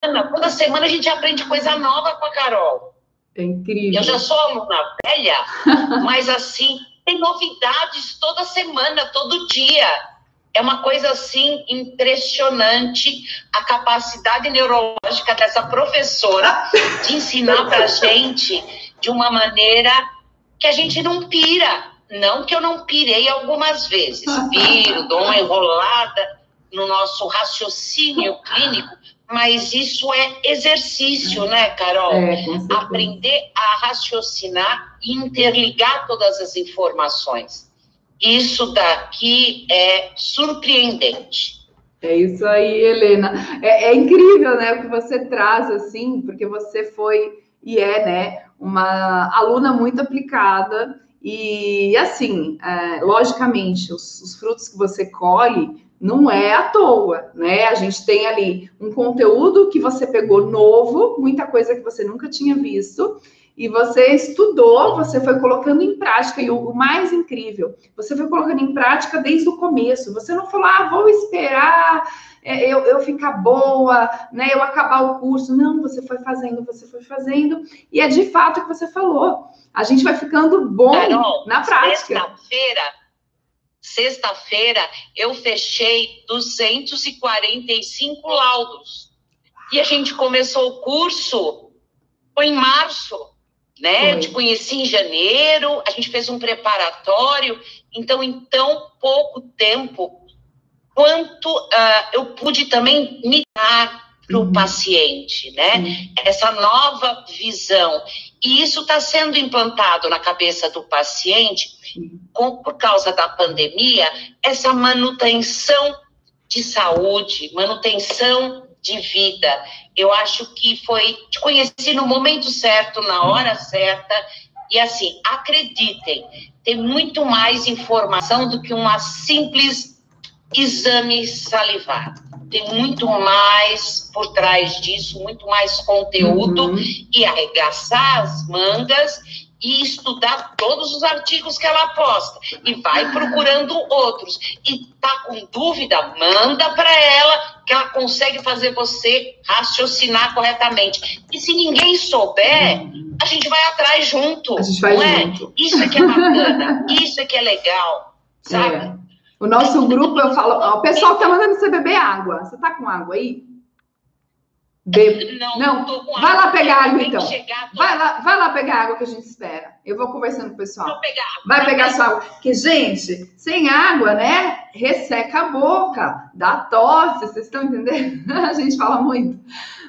Toda semana a gente aprende coisa nova com a Carol. É incrível. Eu já sou aluna velha, mas assim, tem novidades toda semana, todo dia. É uma coisa assim impressionante a capacidade neurológica dessa professora de ensinar para a gente de uma maneira que a gente não pira. Não que eu não pirei algumas vezes, piro, dou uma enrolada no nosso raciocínio clínico, mas isso é exercício, né, Carol? É, Aprender a raciocinar e interligar todas as informações. Isso daqui é surpreendente. É isso aí, Helena. É, é, incrível, né, o que você traz, assim, porque você foi e é, né, uma aluna muito aplicada e, assim, é, logicamente, os, os frutos que você colhe não é à toa, né? A gente tem ali um conteúdo que você pegou novo, muita coisa que você nunca tinha visto, e você estudou, você foi colocando em prática, e o, mais incrível, você foi colocando em prática desde o começo. Você não falou, ah, vou esperar é, eu, eu ficar boa, né? Eu acabar o curso. Não, você foi fazendo, você foi fazendo, e é de fato o que você falou. A gente vai ficando bom Carol, na prática. Sexta-feira, sexta-feira, eu fechei 245 laudos. E a gente começou o curso foi em março né? Eu te conheci em janeiro, a gente fez um preparatório, então, em tão pouco tempo, quanto uh, eu pude também me dar para o uhum. paciente, né? Uhum. Essa nova visão. E isso está sendo implantado na cabeça do paciente, com, por causa da pandemia, essa manutenção de saúde, manutenção de vida. Eu acho que foi te conheci no momento certo, na hora certa. E assim, acreditem, tem muito mais informação do que uma simples exame salivar. Tem muito mais por trás disso, muito mais conteúdo uhum. e arregaçar as mangas e estudar todos os artigos que ela posta e vai procurando outros e tá com dúvida manda para ela que ela consegue fazer você raciocinar corretamente e se ninguém souber a gente vai atrás junto a gente vai é? junto. é isso é que é bacana isso é que é legal sabe é. O nosso grupo eu falo ó, o pessoal tá mandando você beber água você tá com água aí Bebo. Não, não. não vai lá pegar água, então. Chegar, vai, lá, vai lá pegar água que a gente espera. Eu vou conversando com o pessoal. Vou pegar água. Vai pegar sua água. Porque, gente, sem água, né? Resseca a boca, dá tosse, vocês estão entendendo? a gente fala muito.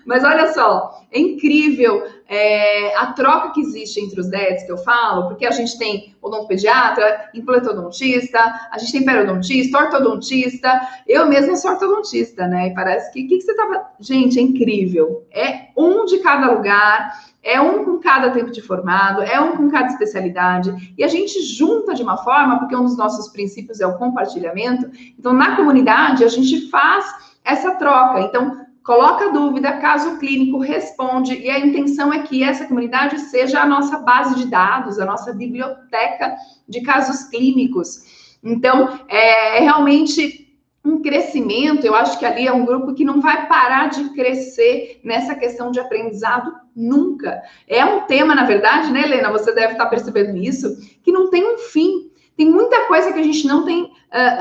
Mas olha só, é incrível é, a troca que existe entre os DETs que eu falo, porque a gente tem odontopediatra, implantodontista, a gente tem periodontista, ortodontista, eu mesma sou ortodontista, né? E parece que que, que você tava. Gente, é incrível. É um de cada lugar. É um com cada tempo de formado, é um com cada especialidade, e a gente junta de uma forma, porque um dos nossos princípios é o compartilhamento. Então, na comunidade, a gente faz essa troca. Então, coloca dúvida, caso clínico responde, e a intenção é que essa comunidade seja a nossa base de dados, a nossa biblioteca de casos clínicos. Então, é, é realmente um crescimento, eu acho que ali é um grupo que não vai parar de crescer nessa questão de aprendizado nunca. É um tema, na verdade, né, Helena? Você deve estar percebendo isso, que não tem um fim. Tem muita coisa que a gente não tem uh,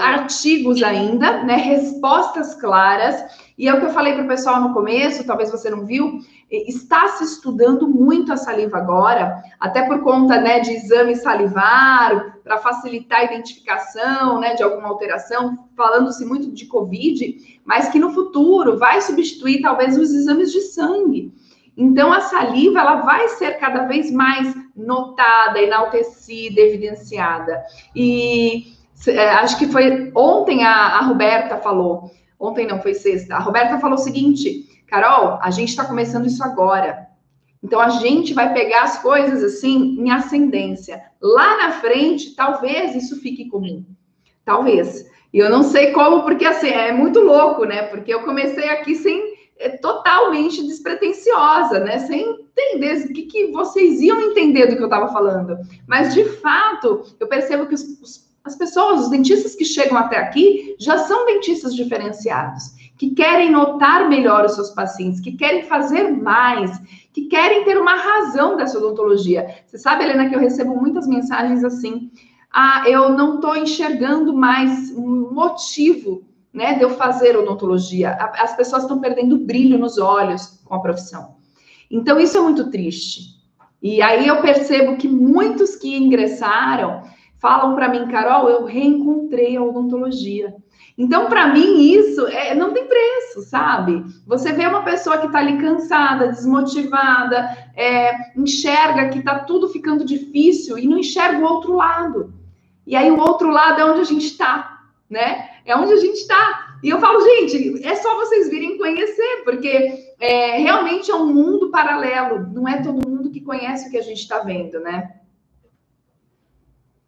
artigos ainda, né? Respostas claras. E é o que eu falei para o pessoal no começo, talvez você não viu, está se estudando muito a saliva agora, até por conta né, de exame salivar, para facilitar a identificação né, de alguma alteração, falando-se muito de Covid, mas que no futuro vai substituir talvez os exames de sangue. Então, a saliva ela vai ser cada vez mais notada, enaltecida, evidenciada. E é, acho que foi ontem a, a Roberta falou Ontem não, foi sexta. A Roberta falou o seguinte: Carol, a gente está começando isso agora. Então a gente vai pegar as coisas assim em ascendência. Lá na frente, talvez isso fique comum. Talvez. E eu não sei como, porque assim, é muito louco, né? Porque eu comecei aqui sem é, totalmente despretensiosa, né? Sem entender o que, que vocês iam entender do que eu estava falando. Mas de fato, eu percebo que os, os as pessoas, os dentistas que chegam até aqui, já são dentistas diferenciados, que querem notar melhor os seus pacientes, que querem fazer mais, que querem ter uma razão dessa odontologia. Você sabe, Helena, que eu recebo muitas mensagens assim: ah, eu não estou enxergando mais um motivo né, de eu fazer odontologia. As pessoas estão perdendo brilho nos olhos com a profissão. Então, isso é muito triste. E aí eu percebo que muitos que ingressaram falam para mim, Carol, eu reencontrei a odontologia. Então, para mim, isso é, não tem preço, sabe? Você vê uma pessoa que está ali cansada, desmotivada, é, enxerga que está tudo ficando difícil e não enxerga o outro lado. E aí, o outro lado é onde a gente está, né? É onde a gente está. E eu falo, gente, é só vocês virem conhecer, porque é, realmente é um mundo paralelo. Não é todo mundo que conhece o que a gente está vendo, né?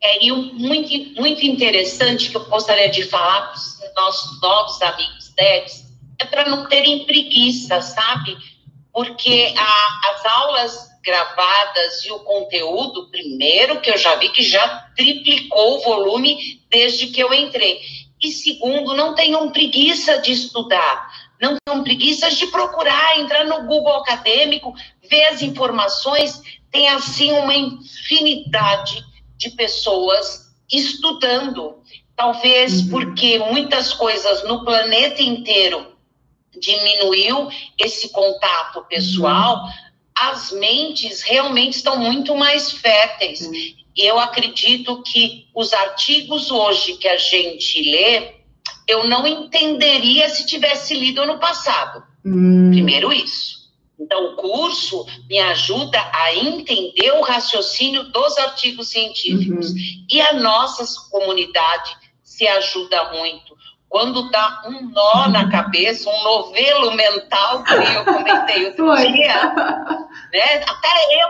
É, e muito, muito interessante que eu gostaria de falar para os nossos novos amigos DEDs é para não terem preguiça, sabe? Porque a, as aulas gravadas e o conteúdo, primeiro, que eu já vi que já triplicou o volume desde que eu entrei. E segundo, não tenham preguiça de estudar, não tenham preguiça de procurar, entrar no Google acadêmico, ver as informações, tem assim uma infinidade de pessoas estudando. Talvez uhum. porque muitas coisas no planeta inteiro diminuiu esse contato pessoal, uhum. As mentes realmente estão muito mais férteis. Uhum. Eu acredito que os artigos hoje que a gente lê, eu não entenderia se tivesse lido no passado. Hum. Primeiro isso. Então, o curso me ajuda a entender o raciocínio dos artigos científicos. Uhum. E a nossa comunidade se ajuda muito. Quando dá um nó na uhum. cabeça, um novelo mental, que eu comentei outro Foi. dia, né? até eu,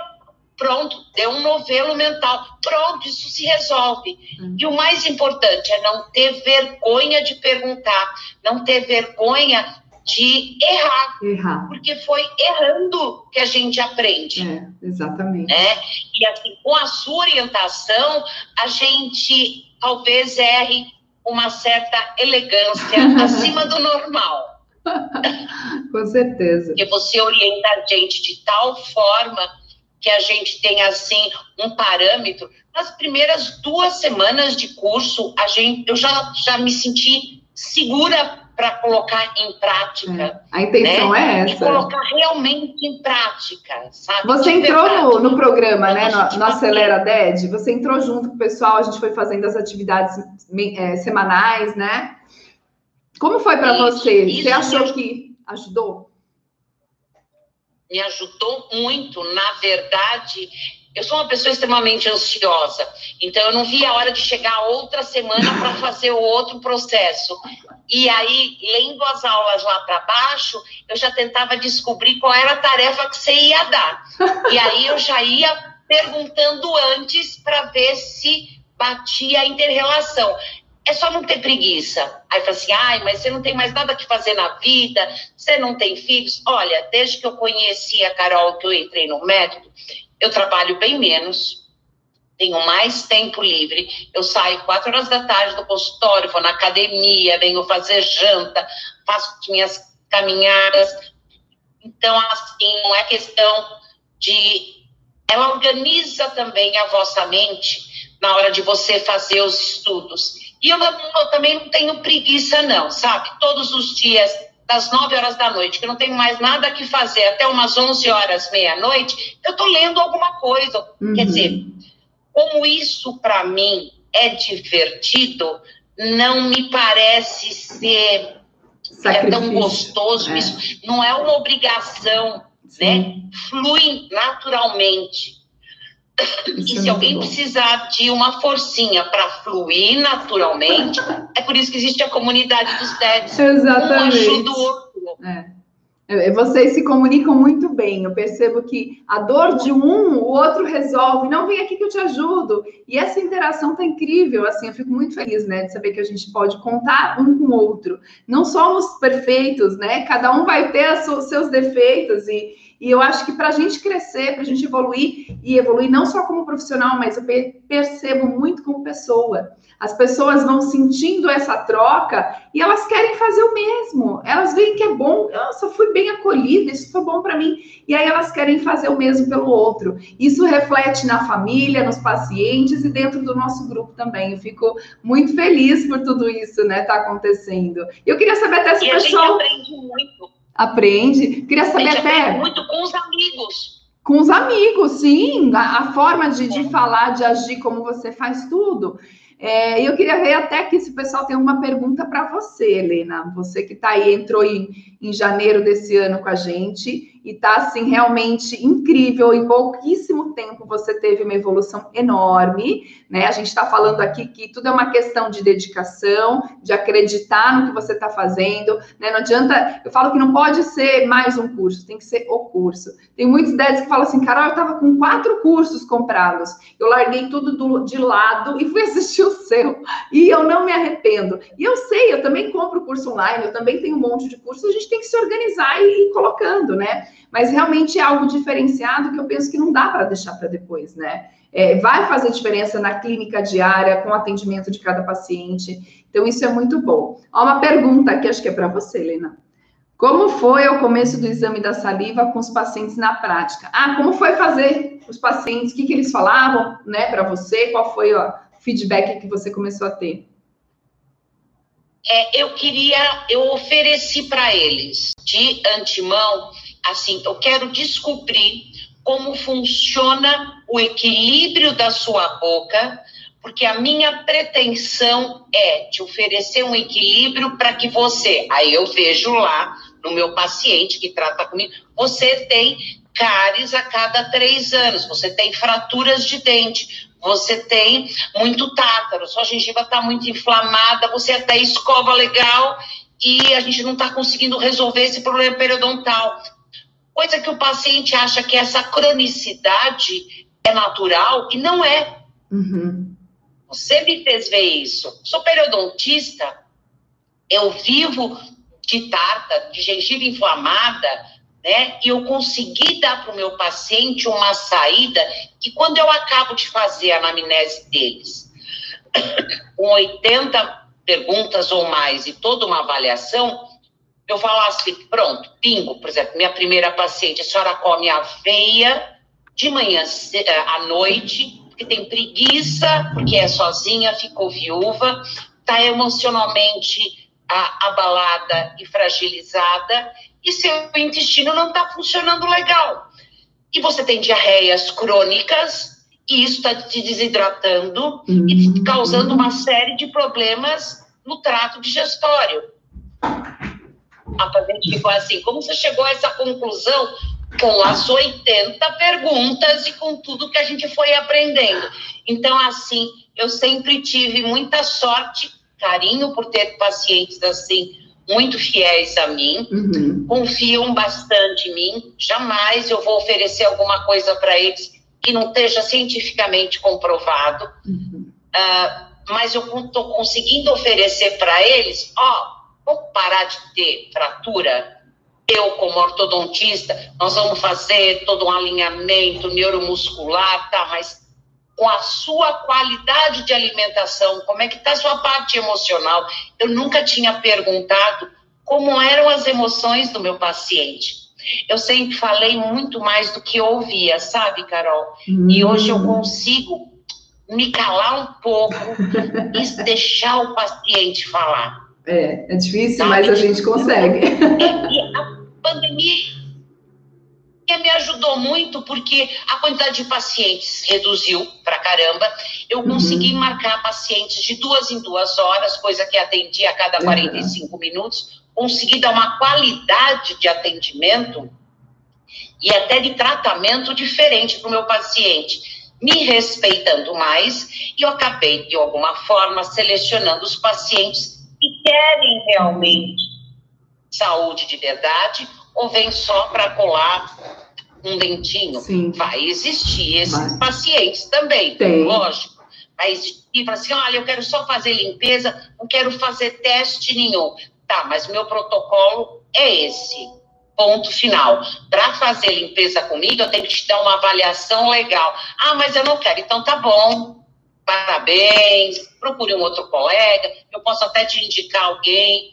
pronto, deu um novelo mental. Pronto, isso se resolve. Uhum. E o mais importante é não ter vergonha de perguntar, não ter vergonha de errar. Errar. Porque foi errando que a gente aprende. É, exatamente. Né? E assim, com a sua orientação, a gente talvez erre uma certa elegância acima do normal. com certeza. Porque você orienta a gente de tal forma que a gente tem assim um parâmetro. Nas primeiras duas semanas de curso, a gente, eu já, já me senti segura para colocar em prática. É. A intenção né? é essa. E colocar realmente em prática, sabe? Você De entrou no, no, programa, né? No, no Acelera DED, você entrou junto com o pessoal, a gente foi fazendo as atividades é, semanais, né? Como foi para você? Isso você achou que ajudou? Me ajudou muito. Na verdade, eu sou uma pessoa extremamente ansiosa, então eu não vi a hora de chegar outra semana para fazer o outro processo. E aí, lendo as aulas lá para baixo, eu já tentava descobrir qual era a tarefa que você ia dar. E aí eu já ia perguntando antes para ver se batia a interrelação. É só não ter preguiça. Aí fala assim, ai, mas você não tem mais nada que fazer na vida, você não tem filhos. Olha, desde que eu conheci a Carol, que eu entrei no método, eu trabalho bem menos, tenho mais tempo livre. Eu saio quatro horas da tarde do consultório, vou na academia, venho fazer janta, faço minhas caminhadas. Então, assim, não é questão de. Ela organiza também a vossa mente na hora de você fazer os estudos. E eu, eu também não tenho preguiça, não, sabe? Todos os dias das 9 horas da noite, que eu não tenho mais nada que fazer, até umas 11 horas, meia-noite, eu estou lendo alguma coisa. Uhum. Quer dizer, como isso para mim é divertido, não me parece ser é tão gostoso. É. Isso não é uma obrigação, Sim. né? Flui naturalmente. E se é alguém bom. precisar de uma forcinha para fluir naturalmente, é por isso que existe a comunidade dos TEDs. Exatamente. Um ajuda o outro. É. é. Vocês se comunicam muito bem. Eu percebo que a dor de um, o outro resolve. Não, vem aqui que eu te ajudo. E essa interação tá incrível. Assim, eu fico muito feliz, né, de saber que a gente pode contar um com o outro. Não somos perfeitos, né? Cada um vai ter os seus defeitos e, E eu acho que para a gente crescer, para a gente evoluir, e evoluir não só como profissional, mas eu percebo muito como pessoa. As pessoas vão sentindo essa troca e elas querem fazer o mesmo. Elas veem que é bom, nossa, fui bem acolhida, isso foi bom para mim. E aí elas querem fazer o mesmo pelo outro. Isso reflete na família, nos pacientes e dentro do nosso grupo também. Eu fico muito feliz por tudo isso, né, tá acontecendo. Eu queria saber até se o pessoal. A gente aprende muito. Aprende. Queria saber até. muito com os amigos. Com os amigos, sim. A, a forma de, de falar, de agir, como você faz tudo. É, eu queria ver até que se o pessoal tem uma pergunta para você, Helena. Você que está aí, entrou em, em janeiro desse ano com a gente e está assim realmente incrível. Em pouquíssimo tempo você teve uma evolução enorme, né? A gente está falando aqui que tudo é uma questão de dedicação, de acreditar no que você está fazendo, né? Não adianta, eu falo que não pode ser mais um curso, tem que ser o curso. Tem muitos ideias que falam assim, Carol, eu estava com quatro cursos comprados, eu larguei tudo do, de lado e fui assistir o seu, e eu não me arrependo. E eu sei, eu também compro curso online, eu também tenho um monte de cursos, a gente tem que se organizar e ir colocando, né? Mas realmente é algo diferenciado que eu penso que não dá para deixar para depois, né? É, vai fazer diferença na clínica diária, com o atendimento de cada paciente. Então, isso é muito bom. Ó, uma pergunta que acho que é para você, Helena. Como foi o começo do exame da saliva com os pacientes na prática? Ah, como foi fazer os pacientes? O que, que eles falavam, né, para você? Qual foi o feedback que você começou a ter? É, eu queria, eu ofereci para eles de antemão assim, eu quero descobrir como funciona o equilíbrio da sua boca, porque a minha pretensão é te oferecer um equilíbrio para que você, aí eu vejo lá no meu paciente que trata comigo, você tem cáries a cada três anos, você tem fraturas de dente, você tem muito tártaro, sua gengiva está muito inflamada, você até escova legal e a gente não está conseguindo resolver esse problema periodontal. Coisa que o paciente acha que essa cronicidade é natural e não é. Uhum. Você me fez ver isso. Sou periodontista, eu vivo de tarta, de gengiva inflamada, né? E eu consegui dar para o meu paciente uma saída que quando eu acabo de fazer a anamnese deles, com 80 perguntas ou mais e toda uma avaliação, eu falasse, pronto, pingo, por exemplo, minha primeira paciente, a senhora come aveia de manhã eh, à noite, porque tem preguiça, porque é sozinha, ficou viúva, está emocionalmente abalada e fragilizada, e seu intestino não está funcionando legal. E você tem diarreias crônicas, e isso está te desidratando uhum. e causando uma série de problemas no trato digestório a paciente ficou assim: como você chegou a essa conclusão? Com as 80 perguntas e com tudo que a gente foi aprendendo. Então, assim, eu sempre tive muita sorte, carinho por ter pacientes assim, muito fiéis a mim, uhum. confiam bastante em mim. Jamais eu vou oferecer alguma coisa para eles que não esteja cientificamente comprovado. Uhum. Uh, mas eu estou conseguindo oferecer para eles, ó, Vamos parar de ter fratura? Eu, como ortodontista, nós vamos fazer todo um alinhamento neuromuscular, tá? Mas com a sua qualidade de alimentação, como é que está a sua parte emocional? Eu nunca tinha perguntado como eram as emoções do meu paciente. Eu sempre falei muito mais do que ouvia, sabe, Carol? Hum. E hoje eu consigo me calar um pouco e deixar o paciente falar. É, é difícil, mas a gente consegue. E a pandemia me ajudou muito porque a quantidade de pacientes reduziu pra caramba. Eu uhum. consegui uhum. marcar pacientes de duas em duas horas, coisa que atendia a cada 45 uhum. minutos. Consegui dar uma qualidade de atendimento e até de tratamento diferente para o meu paciente, me respeitando mais, e eu acabei, de alguma forma, selecionando os pacientes que querem realmente saúde de verdade ou vem só para colar um dentinho? Sim. Vai existir esses pacientes também, Tem. lógico. Vai existir, fala assim, olha, eu quero só fazer limpeza, não quero fazer teste nenhum. Tá, mas meu protocolo é esse. ponto final. Para fazer limpeza comigo, eu tenho que te dar uma avaliação legal. Ah, mas eu não quero. Então tá bom. Parabéns. Procure um outro colega. Eu posso até te indicar alguém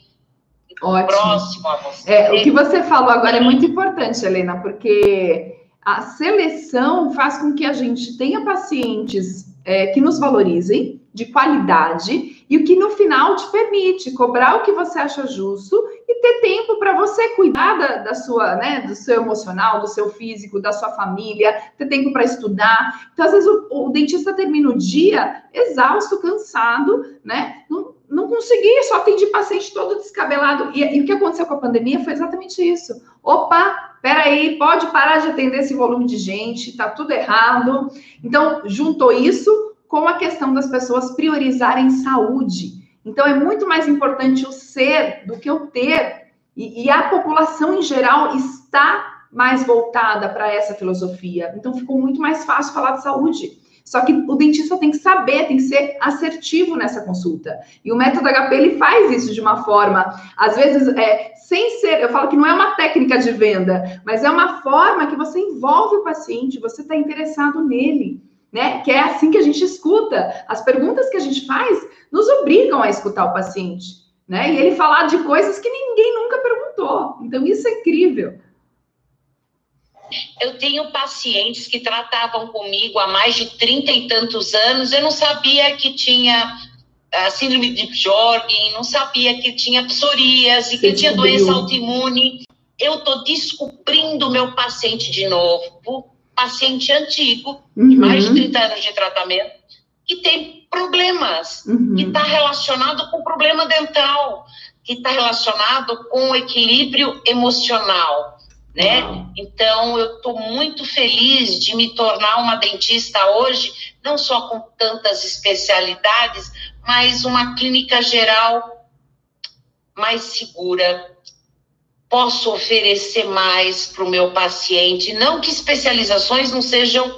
Ótimo. próximo a você. É, o que você falou agora é muito importante, Helena, porque a seleção faz com que a gente tenha pacientes é, que nos valorizem, de qualidade, e o que no final te permite cobrar o que você acha justo e ter tempo para você cuidar da, da, sua, né, do seu emocional, do seu físico, da sua família, ter tempo para estudar. Então, às vezes, o, o, dentista termina o dia exausto, cansado, né? Não, não consegui, só atendi paciente todo descabelado. E, e, o que aconteceu com a pandemia foi exatamente isso. Opa, peraí, pode parar de atender esse volume de gente, tá tudo errado. Então, juntou isso com a questão das pessoas priorizarem saúde. Então, é muito mais importante o ser do que o ter. E, e a população em geral está mais voltada para essa filosofia. Então, ficou muito mais fácil falar de saúde. Só que o dentista tem que saber, tem que ser assertivo nessa consulta. E o método HP ele faz isso de uma forma, às vezes, é, sem ser, eu falo que não é uma técnica de venda, mas é uma forma que você envolve o paciente, você está interessado nele. Né? Que é assim que a gente escuta. As perguntas que a gente faz nos obrigam a escutar o paciente, né? E ele falar de coisas que ninguém nunca perguntou. Então, isso é incrível. Eu tenho pacientes que tratavam comigo há mais de trinta e tantos anos, eu não sabia que tinha a síndrome de Jorgen, não sabia que tinha psoríase, que tinha doença autoimune. Eu estou descobrindo o meu paciente de novo, paciente antigo, uhum. de mais de 30 anos de tratamento, que tem problemas, uhum. que está relacionado com problema dental, que está relacionado com equilíbrio emocional né? Então, eu estou muito feliz de me tornar uma dentista hoje, não só com tantas especialidades, mas uma clínica geral mais segura. Posso oferecer mais para o meu paciente. Não que especializações não sejam uh,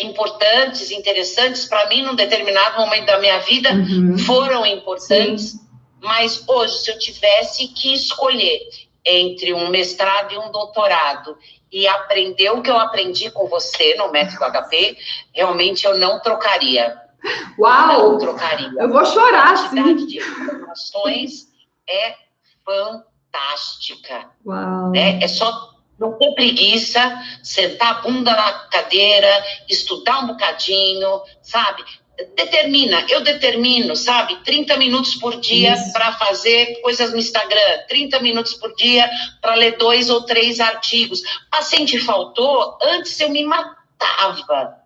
importantes, interessantes para mim, num determinado momento da minha vida, uhum. foram importantes. Sim. Mas hoje, se eu tivesse que escolher entre um mestrado e um doutorado e aprender o que eu aprendi com você no método HP, realmente eu não trocaria. Uau! Não trocaria. Eu vou chorar, sim. A quantidade de informações é fantástica. Uau! Né? É só não ter preguiça, sentar a bunda na cadeira, estudar um bocadinho, sabe? determina, eu determino, sabe, 30 minutos por dia para fazer coisas no Instagram, 30 minutos por dia para ler dois ou três artigos. Paciente faltou, antes eu me matava.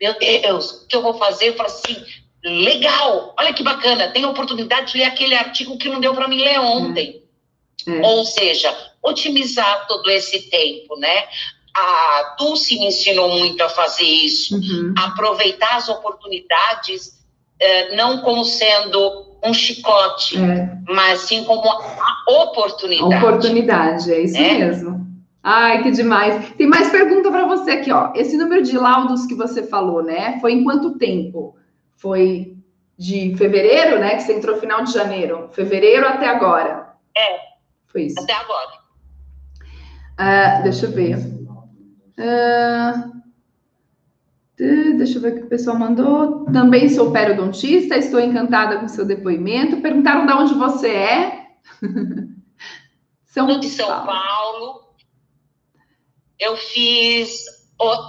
Meu Deus, o que eu vou fazer? Eu falo assim, legal, olha que bacana, tem a oportunidade de ler aquele artigo que não deu para mim ler ontem. É. Ou seja, otimizar todo esse tempo, né? a Dulce me ensinou muito a fazer isso, uhum. aproveitar as oportunidades, eh, não como sendo um chicote, é. mas sim como a oportunidade. Oportunidade, é isso é. mesmo. Ai, que demais. Tem mais pergunta para você aqui, ó. Esse número de laudos que você falou, né? Foi em quanto tempo? Foi de fevereiro, né? Que você entrou final de janeiro. Fevereiro até agora. É. Foi isso. Até agora. Uh, deixa eu ver. Uh, deixa eu ver o que o pessoal mandou. Também sou periodontista, estou encantada com seu depoimento. Perguntaram de onde você é. São de São Paulo. Paulo. Eu fiz,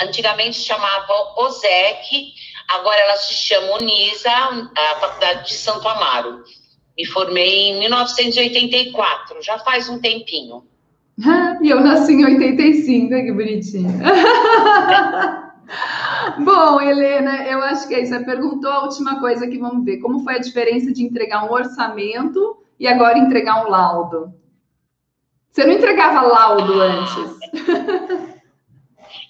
antigamente chamava OSEC, agora ela se chama Unisa, a Faculdade de Santo Amaro. Me formei em 1984, já faz um tempinho. E eu nasci em 85, que bonitinho. Bom, Helena, eu acho que é isso. Você perguntou a última coisa que vamos ver. Como foi a diferença de entregar um orçamento e agora entregar um laudo? Você não entregava laudo ah, antes?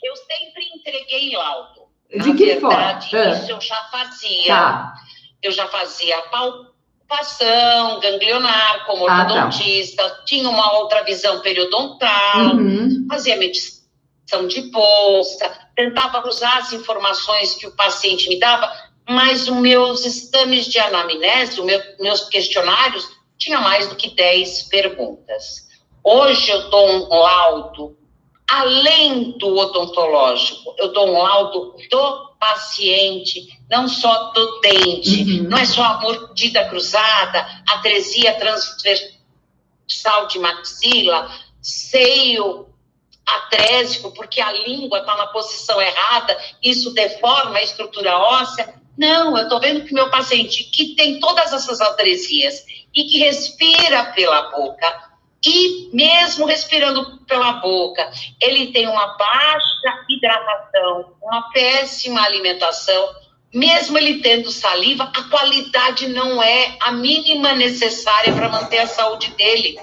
Eu sempre entreguei laudo. De Na que verdade, forma? Isso eu já fazia. Tá. Eu já fazia pau preocupação ganglionar como ah, ortodontista, tá. tinha uma outra visão periodontal, uhum. fazia medição de bolsa, tentava usar as informações que o paciente me dava, mas os meus exames de anamnese, os meu, meus questionários, tinha mais do que 10 perguntas. Hoje eu dou um laudo além do odontológico, eu dou um laudo do paciente, não só do dente, uhum. não é só a mordida cruzada, atresia transversal de maxila, seio atrésico, porque a língua está na posição errada, isso deforma a estrutura óssea. Não, eu estou vendo que meu paciente que tem todas essas atresias e que respira pela boca, e mesmo respirando pela boca, ele tem uma baixa hidratação, uma péssima alimentação, mesmo ele tendo saliva, a qualidade não é a mínima necessária para manter a saúde dele.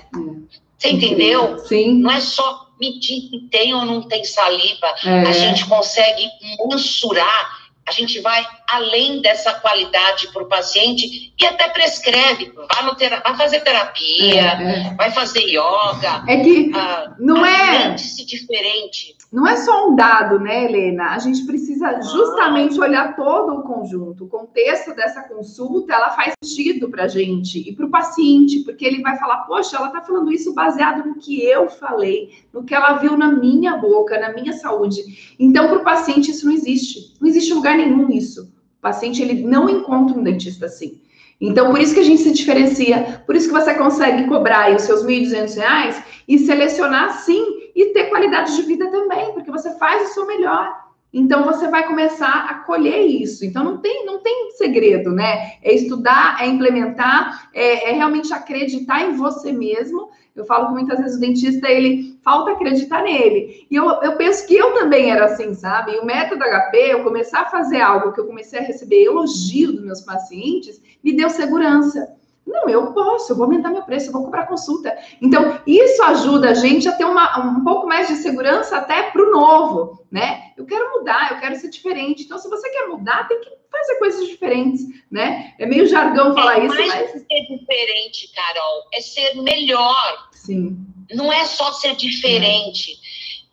Você entendeu? Sim. Não é só medir que tem ou não tem saliva. É. A gente consegue mensurar a gente vai além dessa qualidade para o paciente e até prescreve, vai, no tera vai fazer terapia, é, é. vai fazer yoga. É que ah, não é se diferente. Não é só um dado, né, Helena? A gente precisa justamente olhar todo o conjunto. O contexto dessa consulta, ela faz sentido para a gente e para o paciente, porque ele vai falar, poxa, ela está falando isso baseado no que eu falei, no que ela viu na minha boca, na minha saúde. Então, para o paciente, isso não existe. Não existe lugar nenhum nisso. O paciente, ele não encontra um dentista assim. Então, por isso que a gente se diferencia, por isso que você consegue cobrar aí os seus R$ 1.200 e selecionar sim e ter qualidade de vida também, porque você faz o seu melhor. Então você vai começar a colher isso. Então não tem, não tem segredo, né? É estudar, é implementar, é, é realmente acreditar em você mesmo. Eu falo que muitas vezes o dentista ele falta acreditar nele. E eu, eu penso que eu também era assim, sabe? E o método HP, eu começar a fazer algo que eu comecei a receber elogio dos meus pacientes, me deu segurança. Não, eu posso, eu vou aumentar meu preço, eu vou cobrar consulta. Então, isso ajuda a gente a ter uma, um pouco mais de segurança até para o novo, né? Eu quero mudar, eu quero ser diferente. Então, se você quer mudar, tem que fazer coisas diferentes, né? É meio jargão falar é isso, mais mas... ser diferente, Carol, é ser melhor. Sim. Não é só ser diferente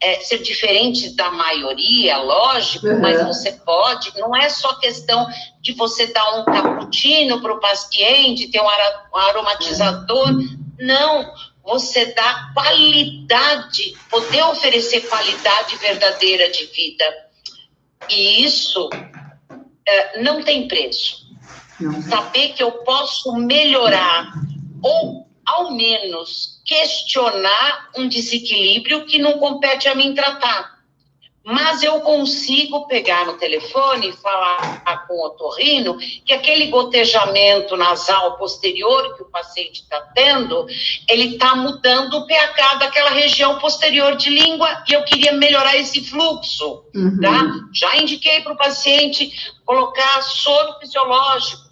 é, ser diferente da maioria, lógico, uhum. mas você pode, não é só questão de você dar um cappuccino para o paciente, ter um, ara, um aromatizador, uhum. não, você dá qualidade, poder oferecer qualidade verdadeira de vida. E isso é, não tem preço. Não. Saber que eu posso melhorar ou ao menos, questionar um desequilíbrio que não compete a mim tratar. Mas eu consigo pegar no telefone e falar com o otorrino que aquele gotejamento nasal posterior que o paciente está tendo, ele está mudando o pH daquela região posterior de língua e eu queria melhorar esse fluxo, uhum. tá? Já indiquei para o paciente colocar soro fisiológico,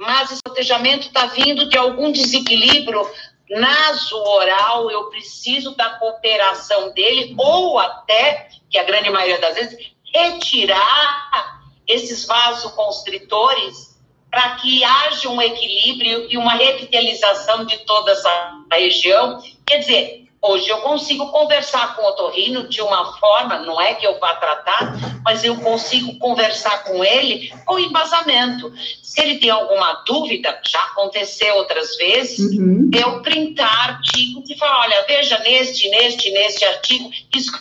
mas esse protejamento está vindo de algum desequilíbrio naso-oral, eu preciso da cooperação dele, ou até, que a grande maioria das vezes, retirar esses vasoconstritores para que haja um equilíbrio e uma revitalização de toda essa região. Quer dizer, Hoje eu consigo conversar com o otorrino de uma forma, não é que eu vá tratar, mas eu consigo conversar com ele com embasamento. Se ele tem alguma dúvida, já aconteceu outras vezes, uhum. eu printar artigos e falar, olha, veja neste, neste, neste artigo, isso que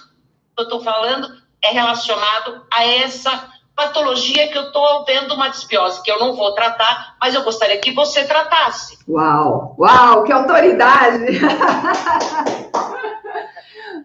eu estou falando é relacionado a essa patologia que eu estou vendo uma disbiose, que eu não vou tratar, mas eu gostaria que você tratasse. Uau, uau, que autoridade!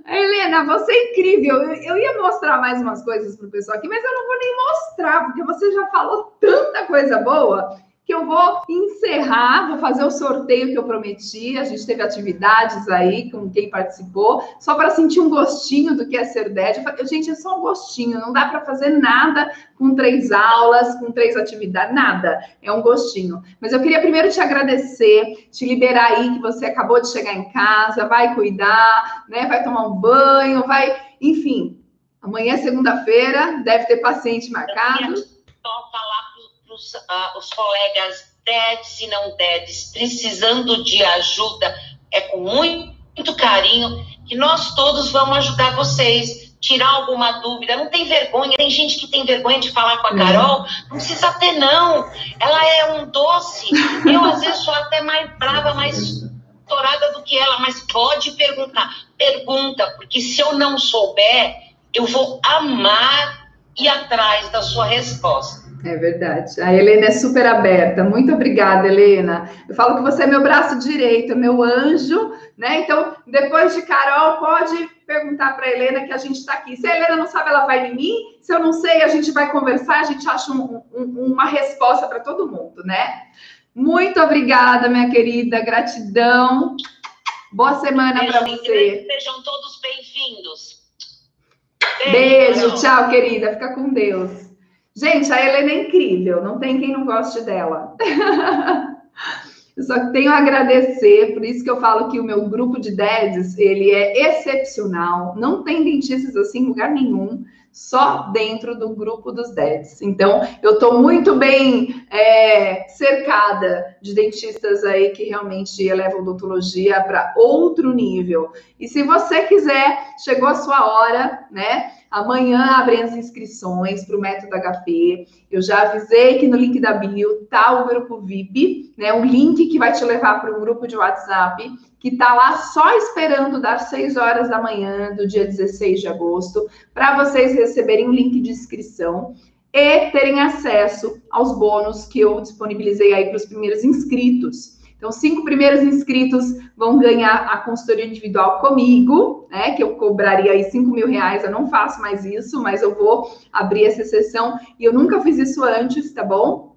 Helena, você é incrível. Eu ia mostrar mais umas coisas para o pessoal aqui, mas eu não vou nem mostrar, porque você já falou tanta coisa boa que eu vou encerrar, vou fazer o sorteio que eu prometi. A gente teve atividades aí com quem participou, só para sentir um gostinho do que é ser DED. Gente, é só um gostinho, não dá para fazer nada com três aulas, com três atividades, nada. É um gostinho. Mas eu queria primeiro te agradecer, te liberar aí que você acabou de chegar em casa, vai cuidar, né? Vai tomar um banho, vai, enfim. Amanhã, segunda-feira, deve ter paciente marcado. Falar os, uh, os colegas DEDs e não DEDs precisando de ajuda, é com muito, muito carinho que nós todos vamos ajudar vocês tirar alguma dúvida. Não tem vergonha. Tem gente que tem vergonha de falar com a Carol. Não precisa ter, não. Ela é um doce. Eu, às vezes, sou até mais brava, mas doutorada do que ela, mas pode perguntar. Pergunta, porque se eu não souber, eu vou amar ir atrás da sua resposta. É verdade. A Helena é super aberta. Muito obrigada, Helena. Eu falo que você é meu braço direito, meu anjo, né? Então, depois de Carol, pode perguntar para a Helena que a gente está aqui. Se a Helena não sabe, ela vai em mim. Se eu não sei, a gente vai conversar, a gente acha um, um, uma resposta para todo mundo, né? Muito obrigada, minha querida. Gratidão. Boa semana para você. Sejam todos bem-vindos. Beijo, Beijo tchau, querida. Fica com Deus. Gente, a Helena é incrível, não tem quem não goste dela. eu só tenho a agradecer, por isso que eu falo que o meu grupo de DEDs, ele é excepcional, não tem dentistas assim em lugar nenhum, só dentro do grupo dos DEDs. Então, eu estou muito bem é, cercada de dentistas aí que realmente elevam odontologia para outro nível. E se você quiser, chegou a sua hora, né? Amanhã abrem as inscrições para o método HP. Eu já avisei que no link da bio tá o grupo VIP, né? Um link que vai te levar para um grupo de WhatsApp que está lá só esperando dar 6 horas da manhã do dia 16 de agosto para vocês receberem um link de inscrição e terem acesso aos bônus que eu disponibilizei aí para os primeiros inscritos. Então, cinco primeiros inscritos vão ganhar a consultoria individual comigo, né? Que eu cobraria aí cinco mil reais. Eu não faço mais isso, mas eu vou abrir essa sessão e eu nunca fiz isso antes, tá bom?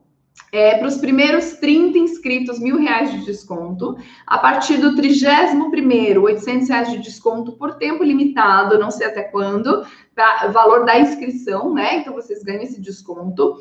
É, para os primeiros 30 inscritos, mil reais de desconto. A partir do trigésimo primeiro, 800 reais de desconto por tempo limitado, não sei até quando, valor da inscrição, né? Então vocês ganham esse desconto.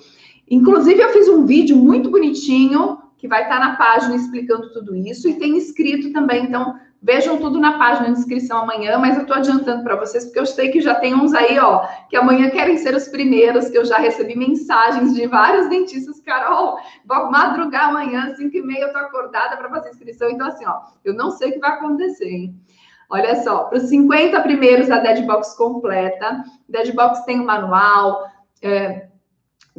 Inclusive, eu fiz um vídeo muito bonitinho que vai estar na página explicando tudo isso, e tem escrito também, então vejam tudo na página de inscrição amanhã, mas eu estou adiantando para vocês, porque eu sei que já tem uns aí, ó, que amanhã querem ser os primeiros, que eu já recebi mensagens de vários dentistas, Carol, vou madrugar amanhã, 5 e meia, eu tô acordada para fazer inscrição, então assim, ó, eu não sei o que vai acontecer, hein? Olha só, para os 50 primeiros a Deadbox completa, Deadbox tem o um manual, é,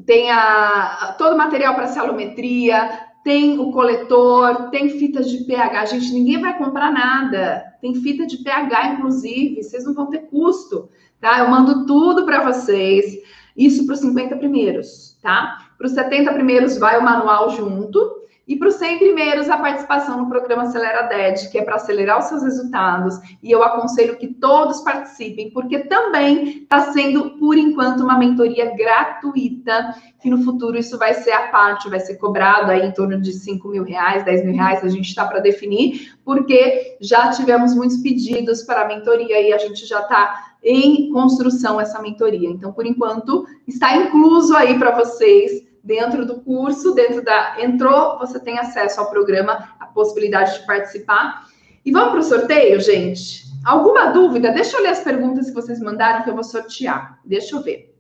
tem a, todo o material para celometria, tem o coletor, tem fitas de pH. Gente, ninguém vai comprar nada. Tem fita de pH, inclusive, vocês não vão ter custo, tá? Eu mando tudo para vocês. Isso para os 50 primeiros, tá? Para os 70 primeiros vai o manual junto. E para os 100 primeiros, a participação no programa Acelera DED, que é para acelerar os seus resultados. E eu aconselho que todos participem, porque também está sendo, por enquanto, uma mentoria gratuita, que no futuro isso vai ser a parte, vai ser cobrado aí em torno de 5 mil reais, 10 mil reais, a gente está para definir, porque já tivemos muitos pedidos para a mentoria e a gente já está em construção essa mentoria. Então, por enquanto, está incluso aí para vocês dentro do curso, dentro da. Entrou, você tem acesso ao programa, a possibilidade de participar. E vamos para o sorteio, gente? Alguma dúvida? Deixa eu ler as perguntas que vocês mandaram que eu vou sortear. Deixa eu ver.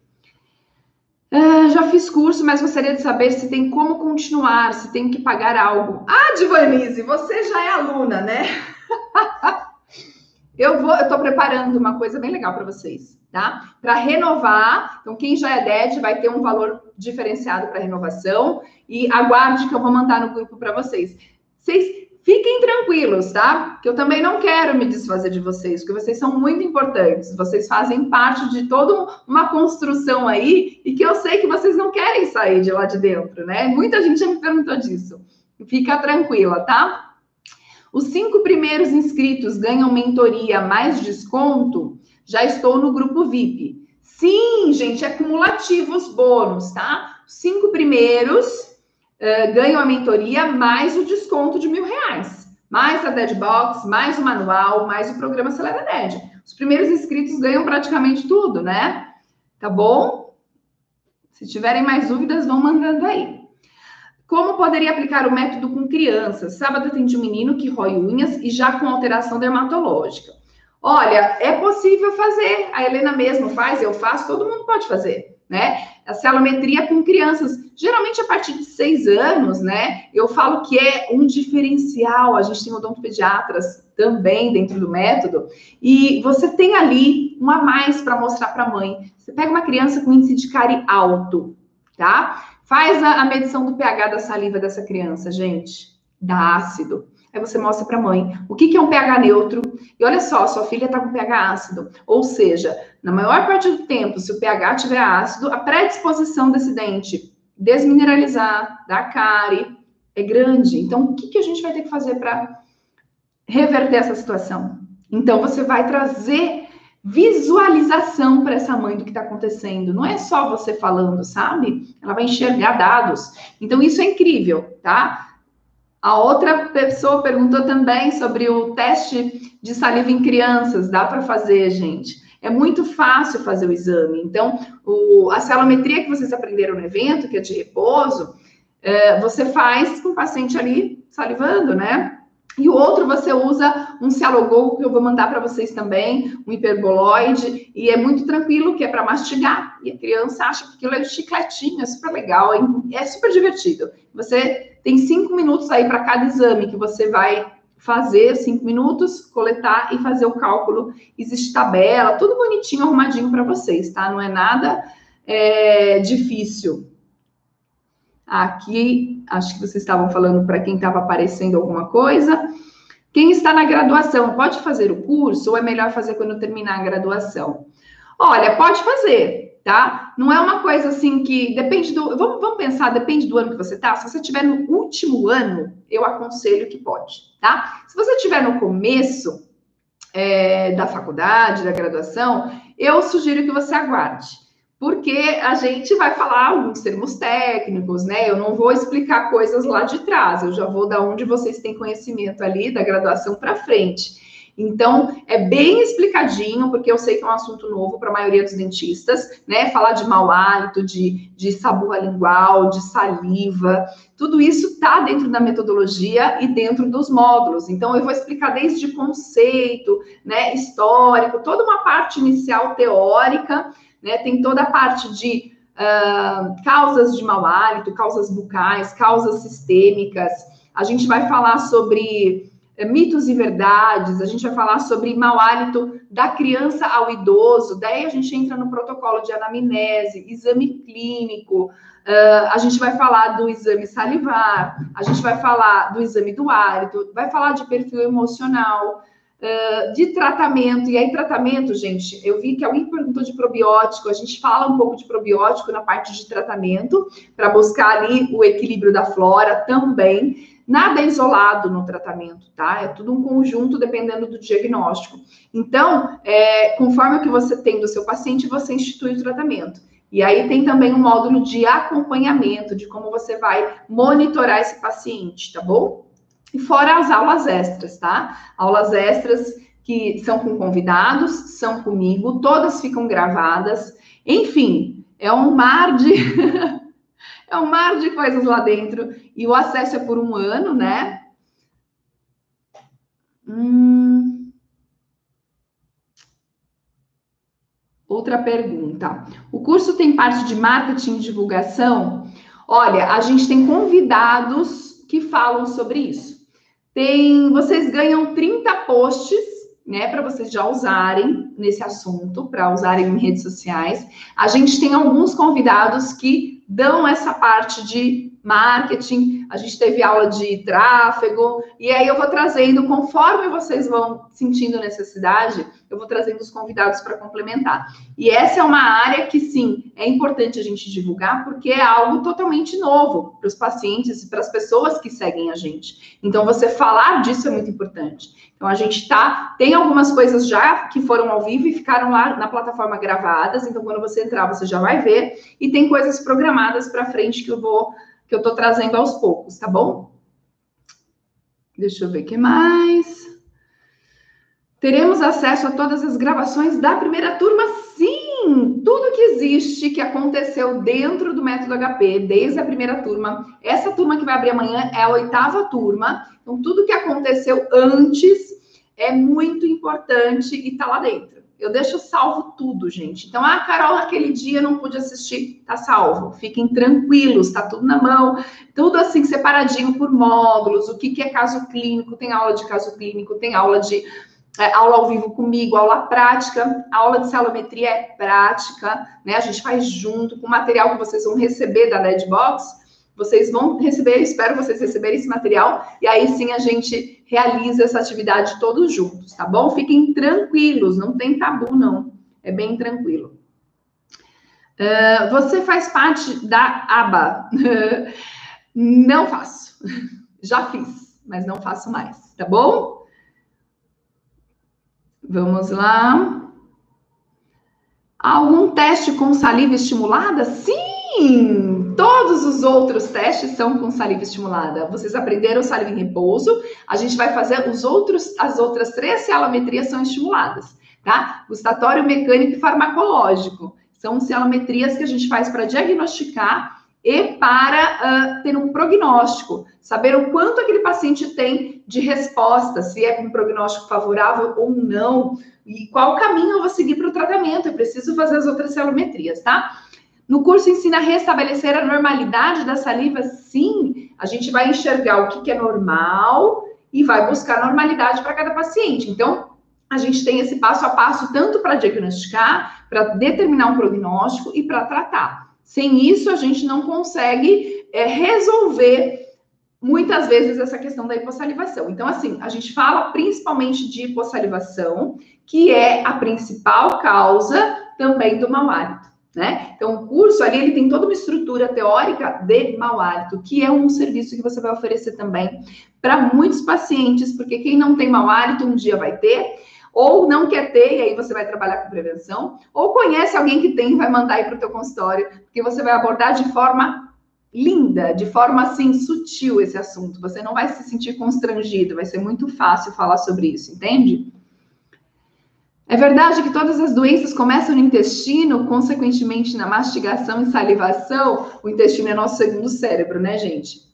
Uh, já fiz curso, mas gostaria de saber se tem como continuar, se tem que pagar algo. Ah, Divanise, você já é aluna, né? eu vou, eu estou preparando uma coisa bem legal para vocês tá? Para renovar, então quem já é DED vai ter um valor diferenciado para renovação e aguarde que eu vou mandar no grupo para vocês. Vocês fiquem tranquilos, tá? Que eu também não quero me desfazer de vocês, porque vocês são muito importantes. Vocês fazem parte de toda uma construção aí e que eu sei que vocês não querem sair de lá de dentro, né? Muita gente já me perguntou disso. Fica tranquila, tá? Os cinco primeiros inscritos ganham mentoria mais desconto já estou no grupo VIP. Sim, gente, é cumulativo os bônus, tá? cinco primeiros uh, ganham a mentoria mais o desconto de mil reais. Mais a Deadbox, mais o manual, mais o programa Acelera Dead. Os primeiros inscritos ganham praticamente tudo, né? Tá bom? Se tiverem mais dúvidas, vão mandando aí. Como poderia aplicar o método com crianças? Sábado atendi um menino que rói unhas e já com alteração dermatológica. Olha, é possível fazer. A Helena mesmo faz, eu faço, todo mundo pode fazer, né? A celometria com crianças, geralmente a partir de seis anos, né? Eu falo que é um diferencial. A gente tem odontopediatras também dentro do método, e você tem ali um a mais para mostrar para a mãe. Você pega uma criança com índice de cárie alto, tá? Faz a, a medição do pH da saliva dessa criança, gente, dá ácido. Aí você mostra para a mãe o que, que é um pH neutro. E olha só, sua filha está com pH ácido. Ou seja, na maior parte do tempo, se o pH tiver ácido, a predisposição desse dente desmineralizar, dar cárie, é grande. Então, o que, que a gente vai ter que fazer para reverter essa situação? Então, você vai trazer visualização para essa mãe do que está acontecendo. Não é só você falando, sabe? Ela vai enxergar dados. Então, isso é incrível, tá? A outra pessoa perguntou também sobre o teste de saliva em crianças. Dá para fazer, gente. É muito fácil fazer o exame. Então, o, a celometria que vocês aprenderam no evento, que é de repouso, é, você faz com o paciente ali salivando, né? E o outro você usa um Cialogol, que eu vou mandar para vocês também, um hiperboloide, e é muito tranquilo, que é para mastigar. E a criança acha que aquilo é um chicletinho, é super legal, é super divertido. Você tem cinco minutos aí para cada exame que você vai fazer, cinco minutos, coletar e fazer o cálculo. Existe tabela, tudo bonitinho, arrumadinho para vocês, tá? Não é nada é, difícil. Aqui, acho que vocês estavam falando para quem estava aparecendo alguma coisa. Quem está na graduação, pode fazer o curso ou é melhor fazer quando terminar a graduação? Olha, pode fazer, tá? Não é uma coisa assim que depende do. Vamos, vamos pensar, depende do ano que você está. Se você estiver no último ano, eu aconselho que pode, tá? Se você estiver no começo é, da faculdade, da graduação, eu sugiro que você aguarde porque a gente vai falar alguns termos técnicos, né? Eu não vou explicar coisas lá de trás, eu já vou da onde vocês têm conhecimento ali, da graduação para frente. Então, é bem explicadinho, porque eu sei que é um assunto novo para a maioria dos dentistas, né? Falar de mau hálito, de, de sabor lingual, de saliva, tudo isso está dentro da metodologia e dentro dos módulos. Então, eu vou explicar desde conceito, né, histórico, toda uma parte inicial teórica né? Tem toda a parte de uh, causas de mau hálito, causas bucais, causas sistêmicas. A gente vai falar sobre uh, mitos e verdades, a gente vai falar sobre mau hálito da criança ao idoso, daí a gente entra no protocolo de anamnese, exame clínico, Uh, a gente vai falar do exame salivar, a gente vai falar do exame do hálito, vai falar de perfil emocional, De tratamento, e aí tratamento, gente, eu vi que alguém perguntou de probiótico, a gente fala um pouco de probiótico na parte de tratamento, para buscar ali o equilíbrio da flora também. Nada isolado no tratamento, tá? É tudo um conjunto dependendo do diagnóstico. Então, é, conforme o que você tem do seu paciente, você institui o tratamento. E aí tem também um módulo de acompanhamento, de como você vai monitorar esse paciente, tá bom? E fora as aulas extras, tá? Aulas extras que são com convidados, são comigo, todas ficam gravadas. Enfim, é um mar de é um mar de coisas lá dentro e o acesso é por um ano, né? Hum... Outra pergunta. O curso tem parte de marketing e divulgação? Olha, a gente tem convidados que falam sobre isso. Tem, vocês ganham 30 posts, né, para vocês já usarem nesse assunto, para usarem em redes sociais. A gente tem alguns convidados que dão essa parte de marketing, a gente teve aula de tráfego, e aí eu vou trazendo, conforme vocês vão sentindo necessidade, eu vou trazendo os convidados para complementar. E essa é uma área que, sim, é importante a gente divulgar, porque é algo totalmente novo para os pacientes e para as pessoas que seguem a gente. Então, você falar disso é muito importante. Então, a gente tá, tem algumas coisas já que foram ao vivo e ficaram lá na plataforma gravadas, então, quando você entrar, você já vai ver, e tem coisas programadas para frente que eu vou que eu estou trazendo aos poucos, tá bom? Deixa eu ver o que mais. Teremos acesso a todas as gravações da primeira turma? Sim! Tudo que existe, que aconteceu dentro do método HP, desde a primeira turma. Essa turma que vai abrir amanhã é a oitava turma. Então, tudo que aconteceu antes é muito importante e está lá dentro. Eu deixo salvo tudo, gente. Então, ah, Carol, naquele dia não pude assistir, tá salvo. Fiquem tranquilos, tá tudo na mão. Tudo assim, separadinho por módulos. O que, que é caso clínico? Tem aula de caso clínico, tem aula de é, aula ao vivo comigo, aula prática. A aula de celometria é prática, né? A gente faz junto com o material que vocês vão receber da Redbox. Vocês vão receber, espero vocês receberem esse material, e aí sim a gente realiza essa atividade todos juntos, tá bom? Fiquem tranquilos, não tem tabu, não. É bem tranquilo. Uh, você faz parte da aba? não faço. Já fiz, mas não faço mais, tá bom? Vamos lá. Algum teste com saliva estimulada? Sim! Todos os outros testes são com saliva estimulada. Vocês aprenderam saliva em repouso. A gente vai fazer os outros, as outras três cialometrias são estimuladas, tá? Gustatório mecânico e farmacológico. São cialometrias que a gente faz para diagnosticar e para uh, ter um prognóstico, saber o quanto aquele paciente tem de resposta, se é um prognóstico favorável ou não, e qual caminho eu vou seguir para o tratamento. Eu preciso fazer as outras celometrias, tá? No curso ensina a restabelecer a normalidade da saliva. Sim, a gente vai enxergar o que, é normal e vai buscar normalidade para cada paciente. Então, a gente tem esse passo a passo tanto para diagnosticar, para determinar um prognóstico e para tratar. Sem isso, a gente não consegue é, resolver muitas vezes essa questão da hipossalivação. Então, assim, a gente fala principalmente de hipossalivação, que é a principal causa também do mau hálito. Né? Então, o curso ali ele tem toda uma estrutura teórica de mau hálito, que é um serviço que você vai oferecer também para muitos pacientes, porque quem não tem mau hálito um dia vai ter, ou não quer ter, e aí você vai trabalhar com prevenção, ou conhece alguém que tem e vai mandar ir para o teu consultório, porque você vai abordar de forma linda, de forma assim sutil esse assunto. Você não vai se sentir constrangido, vai ser muito fácil falar sobre isso, entende? É verdade que todas as doenças começam no intestino, consequentemente na mastigação e salivação. O intestino é nosso segundo cérebro, né, gente?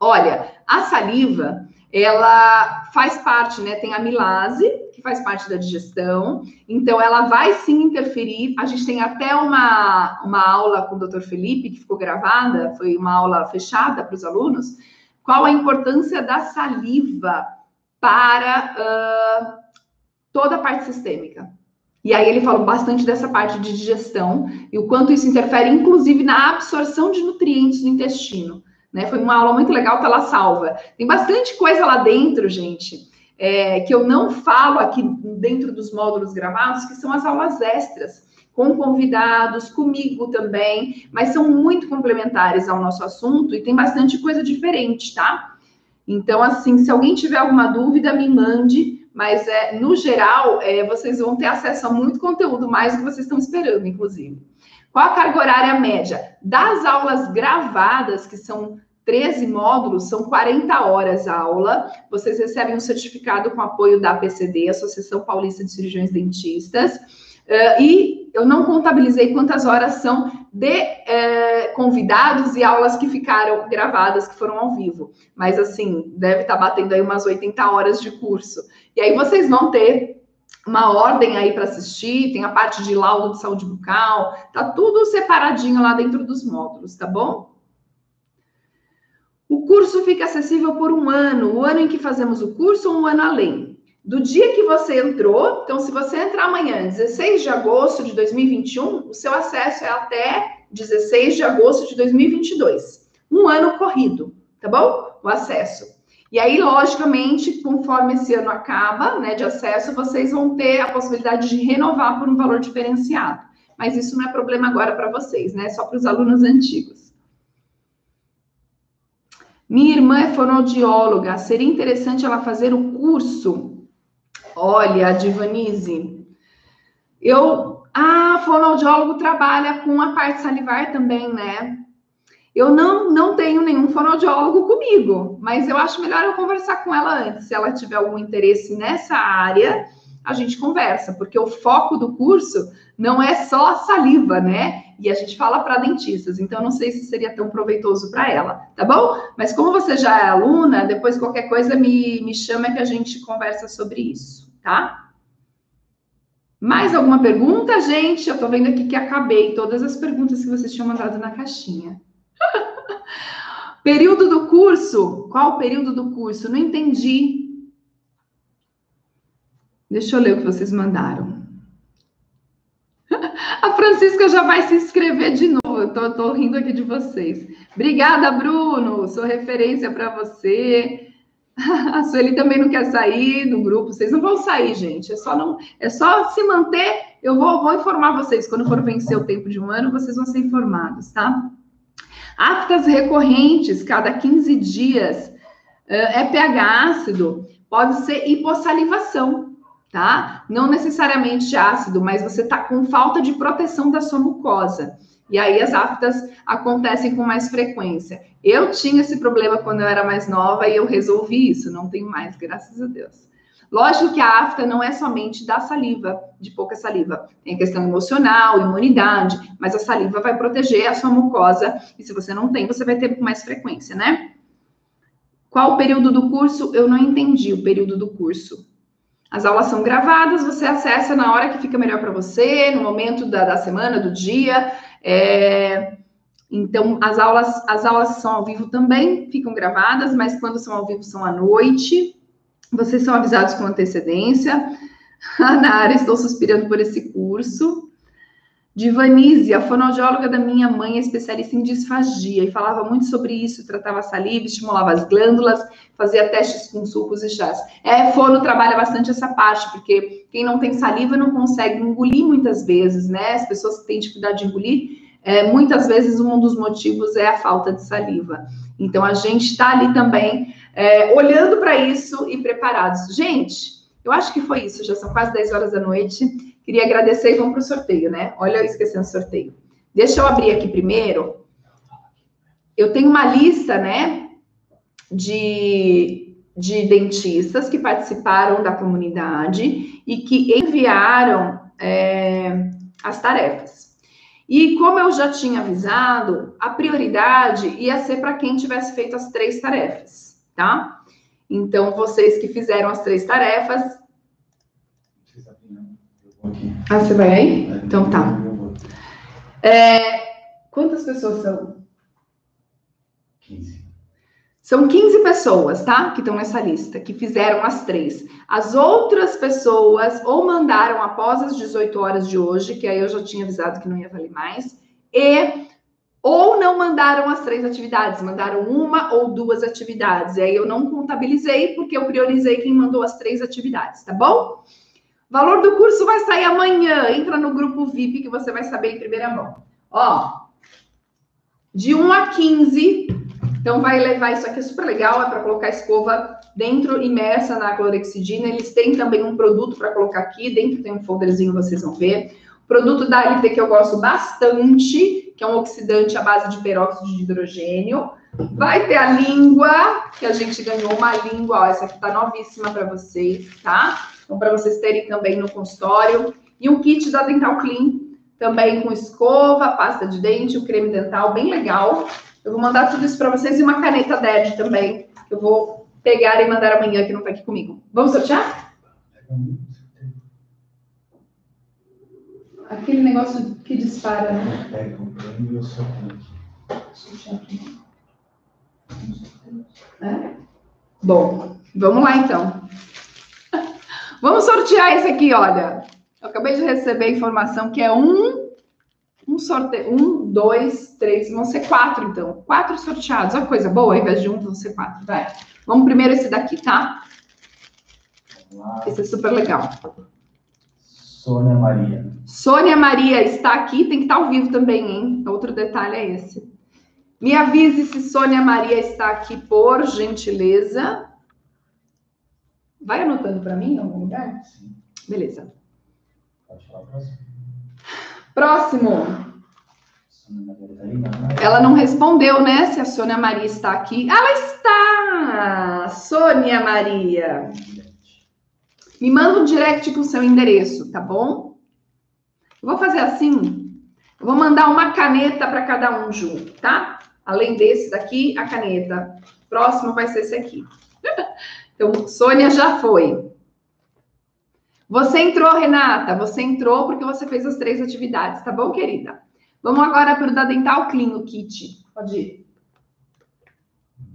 Olha, a saliva, ela faz parte, né? Tem a milase, que faz parte da digestão. Então, ela vai sim interferir. A gente tem até uma, uma aula com o Dr. Felipe, que ficou gravada, foi uma aula fechada para os alunos. Qual a importância da saliva para uh, toda a parte sistêmica? E aí ele falou bastante dessa parte de digestão e o quanto isso interfere, inclusive, na absorção de nutrientes no intestino. Né? Foi uma aula muito legal, tá lá salva. Tem bastante coisa lá dentro, gente é, que eu não falo aqui dentro dos módulos gravados, que são as aulas extras, com convidados, comigo também, mas são muito complementares ao nosso assunto e tem bastante coisa diferente, tá? Então, assim, se alguém tiver alguma dúvida, me mande, mas é, no geral, é, vocês vão ter acesso a muito conteúdo, mais do que vocês estão esperando, inclusive. Qual a carga horária média? Das aulas gravadas, que são 13 módulos, são 40 horas a aula. Vocês recebem um certificado com apoio da APCD, Associação Paulista de Cirurgiões Dentistas. Uh, e eu não contabilizei quantas horas são de uh, convidados e aulas que ficaram gravadas, que foram ao vivo. Mas, assim, deve estar batendo aí umas 80 horas de curso. E aí vocês vão ter uma ordem aí para assistir, tem a parte de laudo de saúde bucal, tá tudo separadinho lá dentro dos módulos, tá bom? O curso fica acessível por um ano, o ano em que fazemos o curso ou um ano além. Do dia que você entrou, então, se você entrar amanhã, 16 de agosto de 2021, o seu acesso é até 16 de agosto de 2022. Um ano corrido, tá bom? O acesso. E aí, logicamente, conforme esse ano acaba, né, de acesso, vocês vão ter a possibilidade de renovar por um valor diferenciado. Mas isso não é problema agora para vocês, né? Só para os alunos antigos. Minha irmã é fonoaudióloga, seria interessante ela fazer o curso. Olha, Divanise, eu. Ah, fonoaudiólogo trabalha com a parte salivar também, né? Eu não, não tenho nenhum fonoaudiólogo comigo, mas eu acho melhor eu conversar com ela antes. Se ela tiver algum interesse nessa área, a gente conversa, porque o foco do curso não é só a saliva, né? E a gente fala para dentistas, então não sei se seria tão proveitoso para ela, tá bom? Mas como você já é aluna, depois qualquer coisa me, me chama que a gente conversa sobre isso, tá? Mais alguma pergunta, gente? Eu tô vendo aqui que acabei todas as perguntas que vocês tinham mandado na caixinha. período do curso? Qual o período do curso? Não entendi. Deixa eu ler o que vocês mandaram. A Francisca já vai se inscrever de novo. Eu tô, tô rindo aqui de vocês. Obrigada, Bruno. Sou referência para você. A Sueli também não quer sair do grupo. Vocês não vão sair, gente. É só não, é só se manter. Eu vou, vou informar vocês quando for vencer o tempo de um ano, vocês vão ser informados, tá? Aftas recorrentes, cada 15 dias, é pH ácido, pode ser hipossalivação, tá? Não necessariamente ácido, mas você tá com falta de proteção da sua mucosa. E aí as aftas acontecem com mais frequência. Eu tinha esse problema quando eu era mais nova e eu resolvi isso, não tenho mais, graças a Deus. Lógico que a afta não é somente da saliva, de pouca saliva. Tem a questão emocional, imunidade, mas a saliva vai proteger a sua mucosa e se você não tem, você vai ter com mais frequência, né? Qual o período do curso? Eu não entendi o período do curso. As aulas são gravadas, você acessa na hora que fica melhor para você, no momento da, da semana, do dia. É... Então, as aulas, as aulas são ao vivo também, ficam gravadas, mas quando são ao vivo são à noite. Vocês são avisados com antecedência. Nara, estou suspirando por esse curso. Divanise, a fonoaudióloga da minha mãe é especialista em disfagia e falava muito sobre isso, tratava saliva, estimulava as glândulas, fazia testes com sucos e chás. É, fono trabalha bastante essa parte, porque quem não tem saliva não consegue engolir muitas vezes, né? As pessoas que têm dificuldade de engolir, é, muitas vezes um dos motivos é a falta de saliva. Então a gente está ali também é, olhando para isso e preparados. Gente, eu acho que foi isso, já são quase 10 horas da noite. Queria agradecer e vamos para o sorteio, né? Olha, eu esquecendo o sorteio. Deixa eu abrir aqui primeiro. Eu tenho uma lista, né, de, de dentistas que participaram da comunidade e que enviaram é, as tarefas. E como eu já tinha avisado, a prioridade ia ser para quem tivesse feito as três tarefas tá? Então, vocês que fizeram as três tarefas. Ah, você vai aí? Então tá. É, quantas pessoas são? 15. São 15 pessoas, tá? Que estão nessa lista, que fizeram as três. As outras pessoas ou mandaram após as 18 horas de hoje, que aí eu já tinha avisado que não ia valer mais, e ou não mandaram as três atividades, mandaram uma ou duas atividades. E aí eu não contabilizei porque eu priorizei quem mandou as três atividades, tá bom? Valor do curso vai sair amanhã. Entra no grupo VIP que você vai saber em primeira mão. Ó, de 1 a 15. Então vai levar isso aqui é super legal, é para colocar a escova dentro imersa na clorexidina. Eles têm também um produto para colocar aqui, dentro tem um folderzinho, vocês vão ver. Produto da LT que eu gosto bastante, que é um oxidante à base de peróxido de hidrogênio. Vai ter a língua, que a gente ganhou uma língua, ó, essa aqui tá novíssima para vocês, tá? Então, para vocês terem também no consultório. E um kit da Dental Clean, também com escova, pasta de dente, o creme dental, bem legal. Eu vou mandar tudo isso para vocês e uma caneta DED também, que eu vou pegar e mandar amanhã, que não tá aqui comigo. Vamos sortear? Aquele negócio que dispara, né? Pega o prêmio e eu sorteio. É? Bom, vamos lá então. Vamos sortear esse aqui, olha. Eu acabei de receber a informação que é um, um sorteio. Um, dois, três, vão ser quatro, então. Quatro sorteados. Olha coisa boa, ao invés de um, vão ser quatro. Vai. Vamos primeiro esse daqui, tá? Esse é super legal. Sônia Maria. Sônia Maria está aqui, tem que estar ao vivo também, hein? Outro detalhe é esse. Me avise se Sônia Maria está aqui, por gentileza. Vai anotando para mim em algum lugar? Sim. Beleza. Pode falar próximo. Próximo. Ela não respondeu, né? Se a Sônia Maria está aqui. Ela está! Sônia Maria. Me manda um direct com o seu endereço, tá bom? Eu vou fazer assim. Eu vou mandar uma caneta para cada um junto, tá? Além desse daqui, a caneta. Próximo vai ser esse aqui. então, Sônia já foi. Você entrou, Renata. Você entrou porque você fez as três atividades, tá bom, querida? Vamos agora para o da Dental Clean, o kit. Pode ir.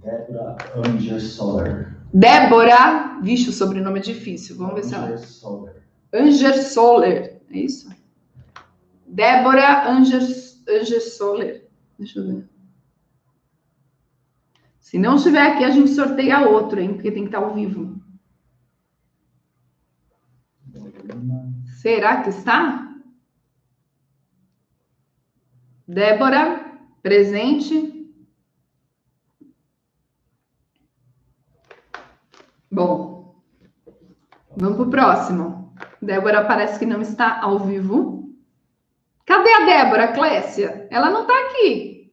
Débora Anger Soler. Débora, vixe, o sobrenome é difícil. Vamos ver se ela. Soler. Anger Soler, é isso? Débora Angersoller. Deixa eu ver. Se não estiver aqui, a gente sorteia outro, hein? Porque tem que estar ao vivo. Será que está? Débora, presente. Bom, vamos para o próximo. Débora parece que não está ao vivo. Cadê a Débora, Clécia? Ela não está aqui.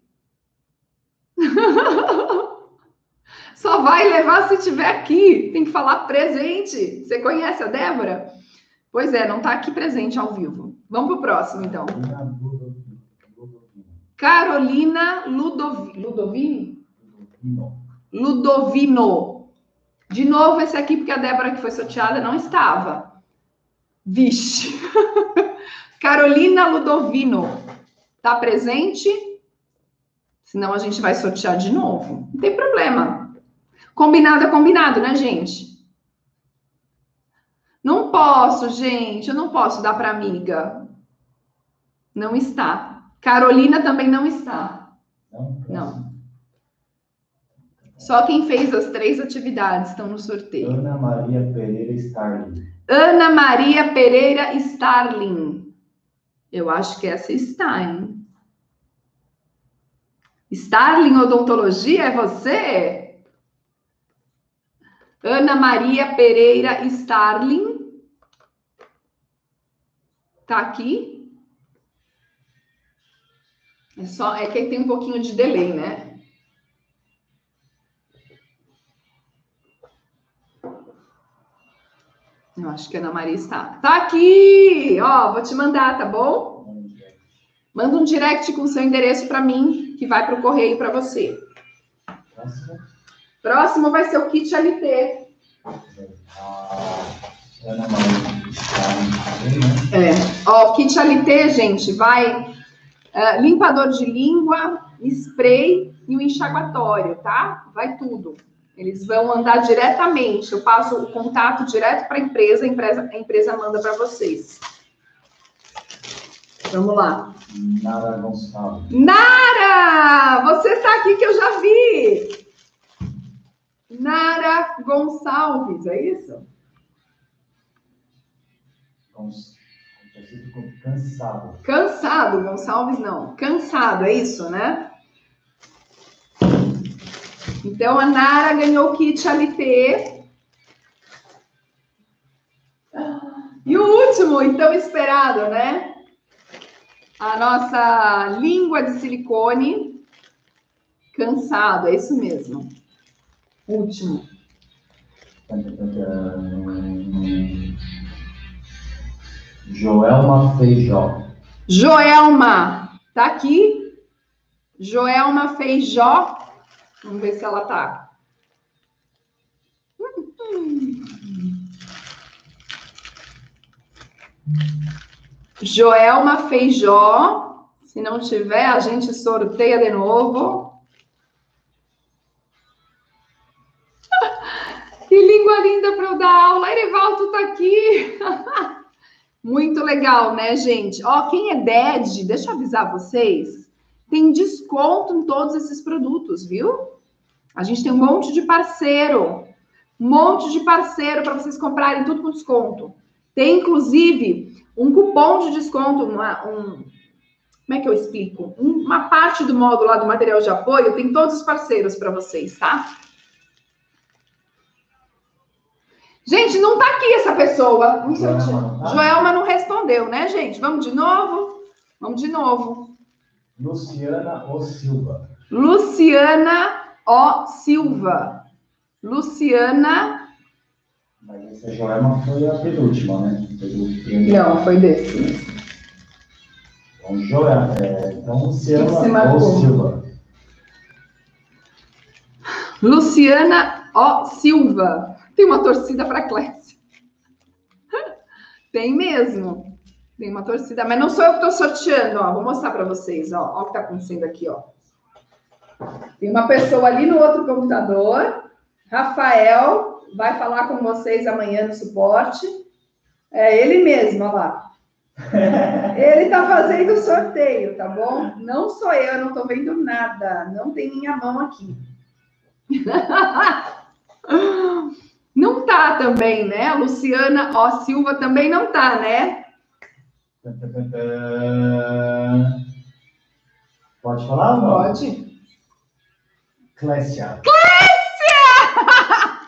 Só vai levar se estiver aqui. Tem que falar presente. Você conhece a Débora? Pois é, não está aqui presente ao vivo. Vamos para o próximo, então. Carolina Ludovi... Ludovini? Ludovino. De novo, esse aqui, porque a Débora que foi sorteada não estava. Vixe. Carolina Ludovino. Está presente? Senão a gente vai sortear de novo. Não tem problema. Combinado é combinado, né, gente? Não posso, gente, eu não posso dar para amiga. Não está. Carolina também não está. Não. Só quem fez as três atividades estão no sorteio. Ana Maria Pereira Starling. Ana Maria Pereira Starling. Eu acho que essa está, hein? Starling Odontologia é você? Ana Maria Pereira Starling. Tá aqui. É só é que tem um pouquinho de delay, né? Eu acho que a Ana Maria está. Tá aqui! Ó, vou te mandar, tá bom? Manda um direct com seu endereço para mim, que vai para o correio para você. Próximo. Próximo vai ser o kit LT. É, ó, o kit LT, gente, vai uh, limpador de língua, spray e o enxaguatório, tá? Vai tudo. Eles vão andar diretamente. Eu passo o contato direto para a empresa, a empresa, a empresa manda para vocês. Vamos lá. Nara Gonçalves. Nara! Você está aqui que eu já vi! Nara Gonçalves, é isso? Cansado. Cansado, Gonçalves não. Cansado, é isso, né? Então a Nara ganhou o kit LT. E o último, então esperado, né? A nossa língua de silicone. Cansado, é isso mesmo. Último. Joelma Feijó. Joelma, tá aqui? Joelma Feijó. Vamos ver se ela tá. Joelma Feijó. Se não tiver, a gente sorteia de novo. Que língua linda para eu dar aula. Erivaldo tá aqui. Muito legal, né, gente? Ó, quem é DED, deixa eu avisar vocês, tem desconto em todos esses produtos, viu? A gente tem um monte de parceiro, um monte de parceiro para vocês comprarem tudo com desconto. Tem, inclusive, um cupom de desconto, uma, um, como é que eu explico? Uma parte do módulo lá do material de apoio tem todos os parceiros para vocês, tá? Gente, não tá aqui essa pessoa. Joelma, tá? Joelma não respondeu, né, gente? Vamos de novo? Vamos de novo. Luciana O Silva. Luciana O Silva. Luciana. Mas essa Joelma foi a penúltima, né? Não, foi desse. Então, Joelma, é, então Luciana O Silva. Luciana O Silva. Tem uma torcida para Clécia. Tem mesmo. Tem uma torcida, mas não sou eu que estou sorteando, ó. Vou mostrar para vocês, ó. Ó o que está acontecendo aqui, ó. Tem uma pessoa ali no outro computador. Rafael vai falar com vocês amanhã no suporte. É ele mesmo, ó lá. Ele tá fazendo sorteio, tá bom? Não sou eu, não tô vendo nada. Não tem minha mão aqui. Não tá também, né? A Luciana Ó Silva também não tá, né? Pode falar? Pode. Clécia. Clécia!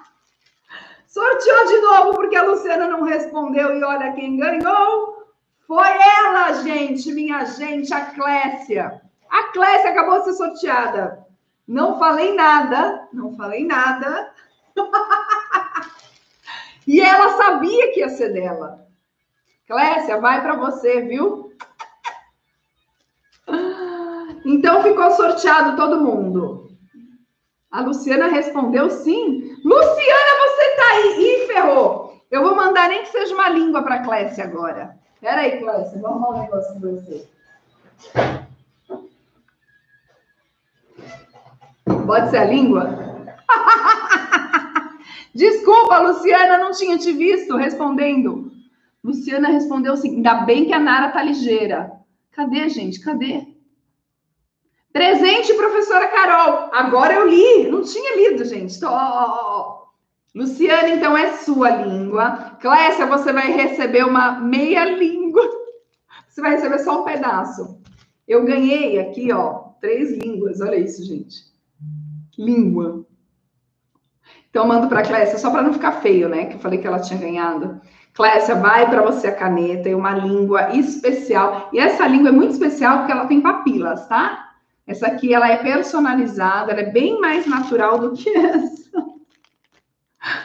Sorteou de novo porque a Luciana não respondeu e olha quem ganhou. Foi ela, gente, minha gente, a Clécia. A Clécia acabou de ser sorteada. Não falei nada, não falei nada. e ela sabia que ia ser dela. Clécia, vai para você, viu? Então ficou sorteado todo mundo. A Luciana respondeu sim. Luciana, você tá aí. Ih, ferrou. Eu vou mandar nem que seja uma língua para Clécia agora. Pera aí, Clécia, vamos arrumar um negócio com você. Pode ser a língua? Desculpa, Luciana, não tinha te visto respondendo. Luciana respondeu assim: ainda bem que a Nara tá ligeira. Cadê, gente? Cadê? Presente, professora Carol. Agora eu li. Não tinha lido, gente. Tô... Luciana, então é sua língua. Clécia, você vai receber uma meia língua. Você vai receber só um pedaço. Eu ganhei aqui, ó, três línguas. Olha isso, gente. Língua. Então, mando para a Clécia, só para não ficar feio, né? Que eu falei que ela tinha ganhado. Clécia, vai para você a caneta e uma língua especial. E essa língua é muito especial porque ela tem papilas, tá? Essa aqui, ela é personalizada, ela é bem mais natural do que essa.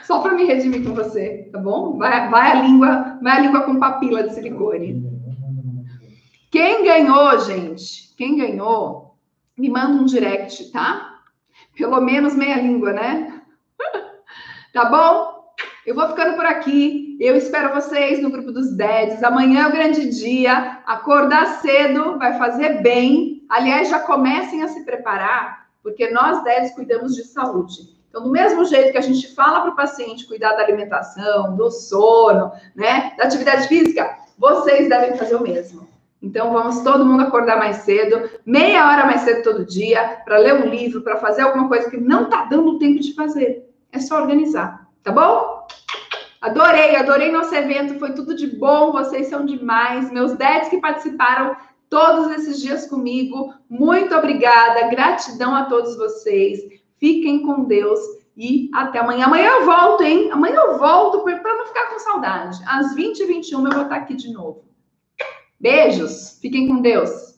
Só para me redimir com você, tá bom? Vai, vai, a língua, vai a língua com papila de silicone. Quem ganhou, gente? Quem ganhou? Me manda um direct, tá? Pelo menos meia língua, né? tá bom? Eu vou ficando por aqui. Eu espero vocês no grupo dos DEDs. Amanhã é o grande dia. Acordar cedo vai fazer bem. Aliás, já comecem a se preparar, porque nós DEDs cuidamos de saúde. Então, do mesmo jeito que a gente fala para o paciente cuidar da alimentação, do sono, né, da atividade física, vocês devem fazer o mesmo. Então, vamos todo mundo acordar mais cedo, meia hora mais cedo todo dia, para ler um livro, para fazer alguma coisa que não está dando tempo de fazer. É só organizar, tá bom? Adorei, adorei nosso evento, foi tudo de bom, vocês são demais. Meus 10 que participaram todos esses dias comigo, muito obrigada, gratidão a todos vocês. Fiquem com Deus e até amanhã. Amanhã eu volto, hein? Amanhã eu volto para não ficar com saudade. Às 20h21 eu vou estar aqui de novo. Beijos. Fiquem com Deus.